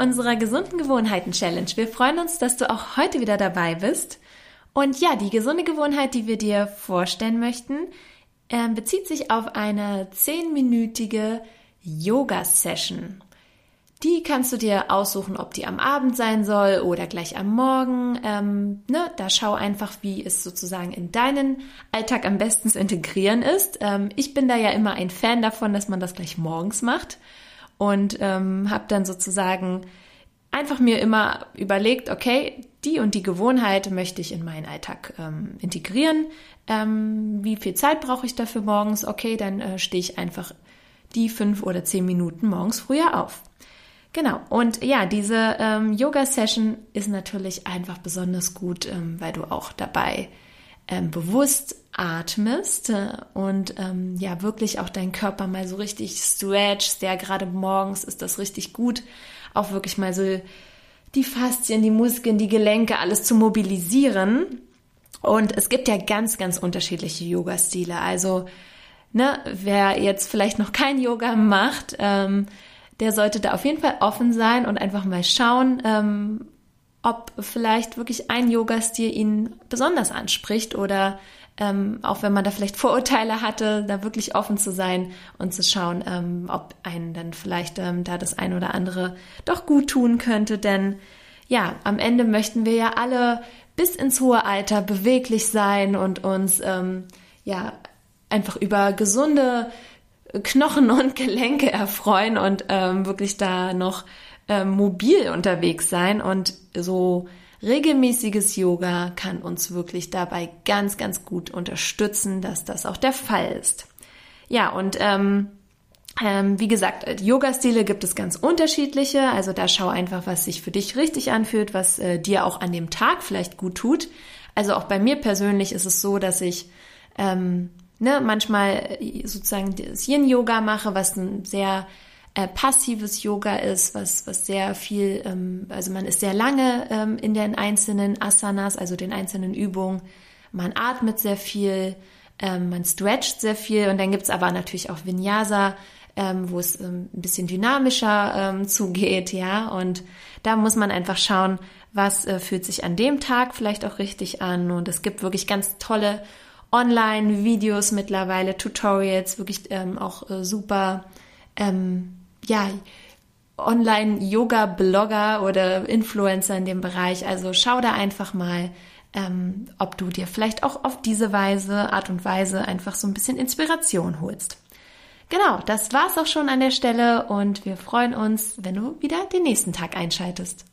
unserer gesunden Gewohnheiten Challenge. Wir freuen uns, dass du auch heute wieder dabei bist. Und ja, die gesunde Gewohnheit, die wir dir vorstellen möchten, äh, bezieht sich auf eine zehnminütige Yoga-Session. Die kannst du dir aussuchen, ob die am Abend sein soll oder gleich am Morgen. Ähm, ne, da schau einfach, wie es sozusagen in deinen Alltag am besten zu integrieren ist. Ähm, ich bin da ja immer ein Fan davon, dass man das gleich morgens macht und ähm, habe dann sozusagen einfach mir immer überlegt, okay, die und die Gewohnheit möchte ich in meinen Alltag ähm, integrieren. Ähm, wie viel Zeit brauche ich dafür morgens? Okay, dann äh, stehe ich einfach die fünf oder zehn Minuten morgens früher auf. Genau. Und ja, diese ähm, Yoga-Session ist natürlich einfach besonders gut, ähm, weil du auch dabei ähm, bewusst atmest äh, und ähm, ja wirklich auch deinen Körper mal so richtig stretchst. Ja, gerade morgens ist das richtig gut, auch wirklich mal so die Faszien, die Muskeln, die Gelenke, alles zu mobilisieren. Und es gibt ja ganz, ganz unterschiedliche Yoga-Stile. Also, ne, wer jetzt vielleicht noch kein Yoga macht, ähm, der sollte da auf jeden Fall offen sein und einfach mal schauen, ähm, ob vielleicht wirklich ein Yoga-Stil ihn besonders anspricht oder ähm, auch wenn man da vielleicht Vorurteile hatte, da wirklich offen zu sein und zu schauen, ähm, ob einen dann vielleicht ähm, da das ein oder andere doch gut tun könnte. Denn ja, am Ende möchten wir ja alle bis ins hohe Alter beweglich sein und uns ähm, ja einfach über gesunde Knochen und Gelenke erfreuen und ähm, wirklich da noch ähm, mobil unterwegs sein. Und so regelmäßiges Yoga kann uns wirklich dabei ganz, ganz gut unterstützen, dass das auch der Fall ist. Ja, und ähm, ähm, wie gesagt, Yoga-Stile gibt es ganz unterschiedliche. Also da schau einfach, was sich für dich richtig anfühlt, was äh, dir auch an dem Tag vielleicht gut tut. Also auch bei mir persönlich ist es so, dass ich ähm, ne, manchmal äh, sozusagen das Yin-Yoga mache, was ein sehr äh, passives Yoga ist, was, was sehr viel, ähm, also man ist sehr lange ähm, in den einzelnen Asanas, also den einzelnen Übungen. Man atmet sehr viel, ähm, man stretcht sehr viel und dann gibt's aber natürlich auch Vinyasa, ähm, wo es ähm, ein bisschen dynamischer ähm, zugeht, ja. Und da muss man einfach schauen, was äh, fühlt sich an dem Tag vielleicht auch richtig an. Und es gibt wirklich ganz tolle Online-Videos mittlerweile, Tutorials, wirklich ähm, auch äh, super, ähm, ja, Online-Yoga-Blogger oder Influencer in dem Bereich. Also schau da einfach mal, ähm, ob du dir vielleicht auch auf diese Weise, Art und Weise einfach so ein bisschen Inspiration holst. Genau, das war's auch schon an der Stelle und wir freuen uns, wenn du wieder den nächsten Tag einschaltest.